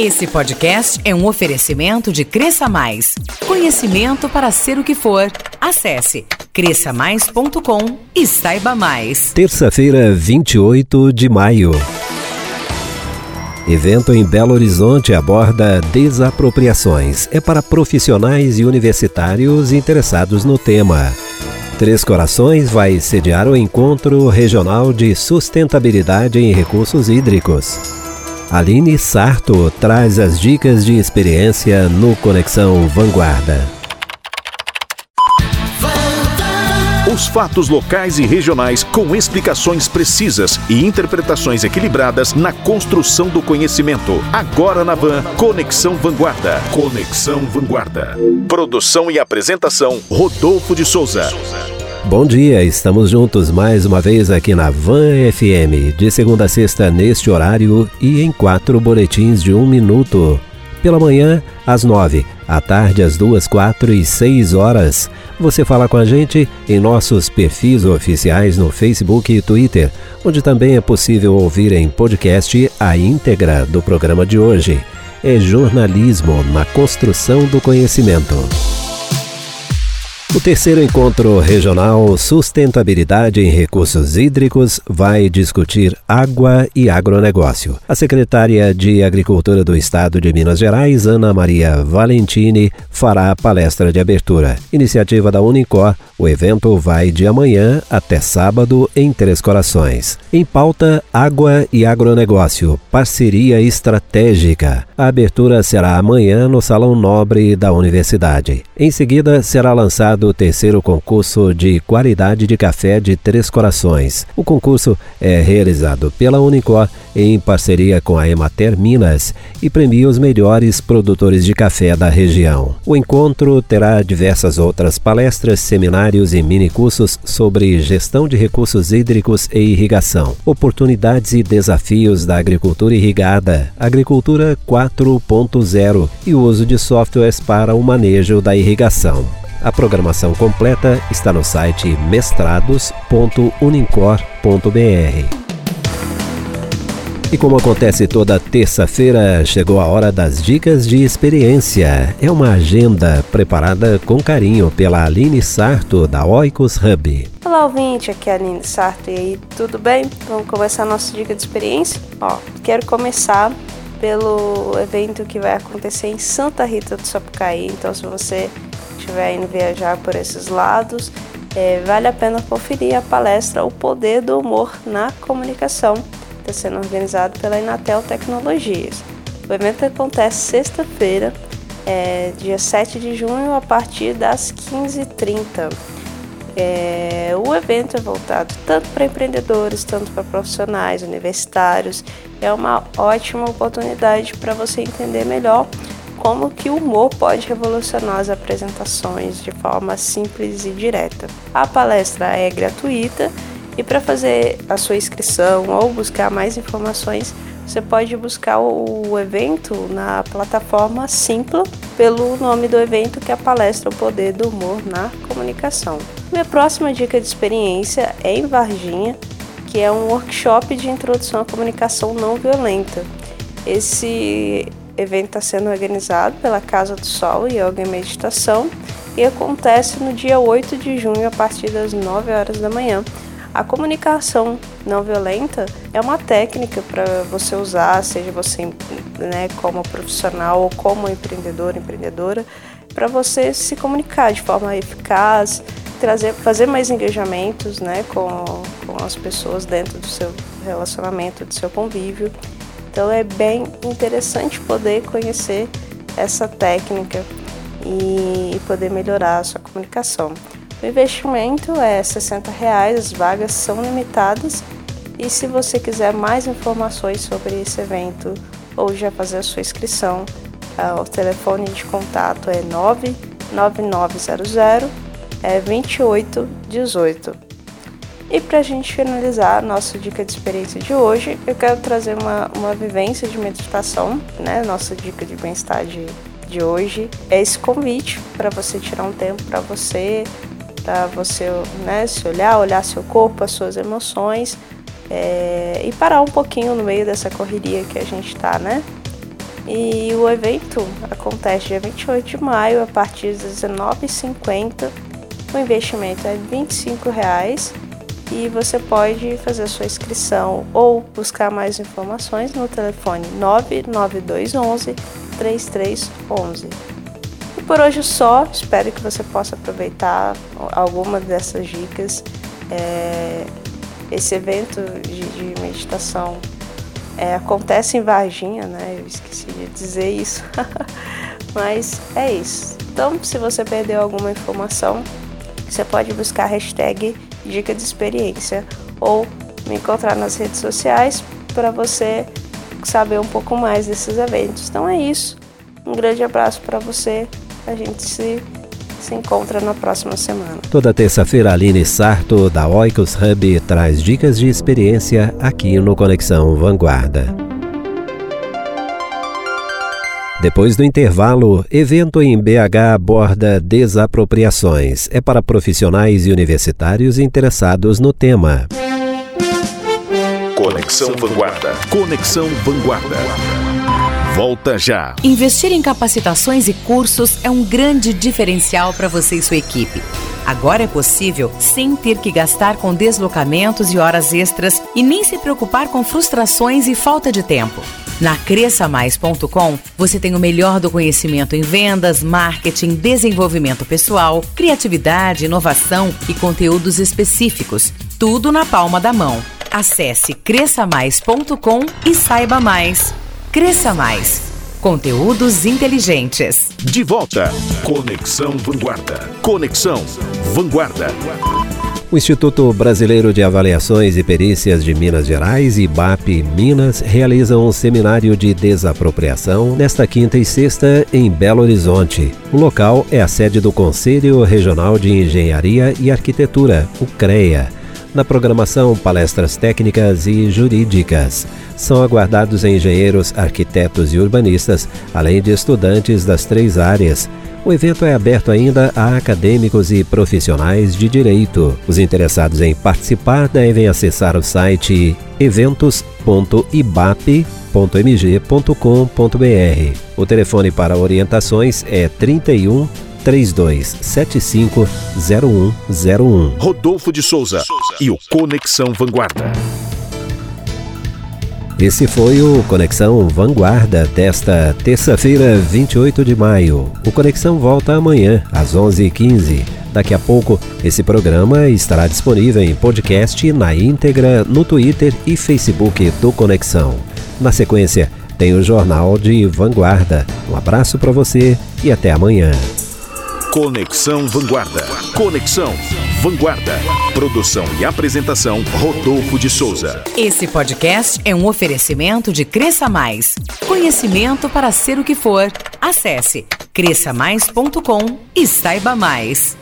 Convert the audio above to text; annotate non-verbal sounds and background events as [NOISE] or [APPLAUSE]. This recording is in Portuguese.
Esse podcast é um oferecimento de Cresça Mais. Conhecimento para ser o que for. Acesse cresçamais.com e saiba mais. Terça-feira, 28 de maio. Evento em Belo Horizonte aborda desapropriações. É para profissionais e universitários interessados no tema. Três Corações vai sediar o Encontro Regional de Sustentabilidade em Recursos Hídricos. Aline Sarto traz as dicas de experiência no Conexão Vanguarda. Os fatos locais e regionais com explicações precisas e interpretações equilibradas na construção do conhecimento. Agora na Van, Conexão Vanguarda. Conexão Vanguarda. Produção e apresentação, Rodolfo de Souza. Bom dia, estamos juntos mais uma vez aqui na Van FM, de segunda a sexta neste horário e em quatro boletins de um minuto. Pela manhã, às nove, à tarde, às duas, quatro e seis horas. Você fala com a gente em nossos perfis oficiais no Facebook e Twitter, onde também é possível ouvir em podcast a íntegra do programa de hoje. É jornalismo na construção do conhecimento. O terceiro encontro regional Sustentabilidade em Recursos Hídricos vai discutir água e agronegócio. A secretária de Agricultura do Estado de Minas Gerais, Ana Maria Valentini, fará a palestra de abertura. Iniciativa da Unicor, o evento vai de amanhã até sábado em Três Corações. Em pauta, água e agronegócio, parceria estratégica. A abertura será amanhã no Salão Nobre da Universidade. Em seguida, será lançado o terceiro concurso de qualidade de café de Três Corações. O concurso é realizado pela Unicor em parceria com a Emater Minas e premia os melhores produtores de café da região. O encontro terá diversas outras palestras, seminários e minicursos sobre gestão de recursos hídricos e irrigação, oportunidades e desafios da agricultura irrigada, agricultura 4.0 e o uso de softwares para o manejo da irrigação. A programação completa está no site mestrados.unincor.br. E como acontece toda terça-feira, chegou a hora das dicas de experiência. É uma agenda preparada com carinho pela Aline Sarto, da Oikos Hub. Olá, ouvinte, aqui é a Aline Sarto. E aí, tudo bem? Vamos começar a nossa dica de experiência? Ó, quero começar pelo evento que vai acontecer em Santa Rita do Sapucaí. Então, se você estiver indo viajar por esses lados, é, vale a pena conferir a palestra O Poder do Humor na Comunicação está sendo organizado pela Inatel Tecnologias. O evento acontece sexta-feira, é, dia 7 de junho, a partir das 15h30. É, o evento é voltado tanto para empreendedores, tanto para profissionais, universitários. É uma ótima oportunidade para você entender melhor como que o humor pode revolucionar as apresentações de forma simples e direta. A palestra é gratuita e para fazer a sua inscrição ou buscar mais informações, você pode buscar o evento na plataforma Simpla pelo nome do evento que é a palestra O Poder do Humor na Comunicação. Minha próxima dica de experiência é em Varginha, que é um workshop de introdução à comunicação não violenta. Esse evento está sendo organizado pela Casa do Sol e Yoga e Meditação e acontece no dia 8 de junho a partir das 9 horas da manhã a comunicação não violenta é uma técnica para você usar, seja você né, como profissional ou como empreendedor, empreendedora, para você se comunicar de forma eficaz, trazer, fazer mais engajamentos né, com, com as pessoas dentro do seu relacionamento, do seu convívio. Então é bem interessante poder conhecer essa técnica e poder melhorar a sua comunicação. O investimento é 60 reais, as vagas são limitadas e se você quiser mais informações sobre esse evento ou já fazer a sua inscrição, o telefone de contato é 99900 é 2818. E para a gente finalizar a nossa dica de experiência de hoje, eu quero trazer uma, uma vivência de meditação, né? Nossa dica de bem-estar de, de hoje é esse convite para você tirar um tempo para você para você né, se olhar, olhar seu corpo, as suas emoções é, e parar um pouquinho no meio dessa correria que a gente está, né? E o evento acontece dia 28 de maio a partir das 19h50. O investimento é 25 reais e você pode fazer a sua inscrição ou buscar mais informações no telefone 99211 3311. E por hoje só, espero que você possa aproveitar alguma dessas dicas. É, esse evento de, de meditação é, acontece em Varginha, né? Eu esqueci de dizer isso, [LAUGHS] mas é isso. Então, se você perdeu alguma informação, você pode buscar a hashtag dica de experiência ou me encontrar nas redes sociais para você saber um pouco mais desses eventos. Então é isso. Um grande abraço para você. A gente se, se encontra na próxima semana. Toda terça-feira, Aline Sarto, da Oikos Hub, traz dicas de experiência aqui no Conexão Vanguarda. Depois do intervalo, evento em BH aborda desapropriações. É para profissionais e universitários interessados no tema. Conexão Vanguarda. Conexão Vanguarda. Volta já. Investir em capacitações e cursos é um grande diferencial para você e sua equipe. Agora é possível sem ter que gastar com deslocamentos e horas extras e nem se preocupar com frustrações e falta de tempo. Na cresçamais.com, você tem o melhor do conhecimento em vendas, marketing, desenvolvimento pessoal, criatividade, inovação e conteúdos específicos. Tudo na palma da mão. Acesse cresçamais.com e saiba mais. Cresça Mais. Conteúdos inteligentes. De volta. Conexão Vanguarda. Conexão Vanguarda. O Instituto Brasileiro de Avaliações e Perícias de Minas Gerais, IBAP Minas, realizam um seminário de desapropriação nesta quinta e sexta em Belo Horizonte. O local é a sede do Conselho Regional de Engenharia e Arquitetura, o CREA. Na programação, palestras técnicas e jurídicas. São aguardados engenheiros, arquitetos e urbanistas, além de estudantes das três áreas. O evento é aberto ainda a acadêmicos e profissionais de direito. Os interessados em participar devem acessar o site eventos.ibap.mg.com.br. O telefone para orientações é 31 3275 0101. Rodolfo de Souza e o Conexão Vanguarda. Esse foi o Conexão Vanguarda desta terça-feira, 28 de maio. O Conexão volta amanhã, às 11h15. Daqui a pouco, esse programa estará disponível em podcast na íntegra no Twitter e Facebook do Conexão. Na sequência, tem o Jornal de Vanguarda. Um abraço para você e até amanhã. Conexão Vanguarda. Conexão Vanguarda. Produção e apresentação Rodolfo de Souza. Esse podcast é um oferecimento de Cresça Mais. Conhecimento para ser o que for. Acesse cresçamais.com e saiba mais.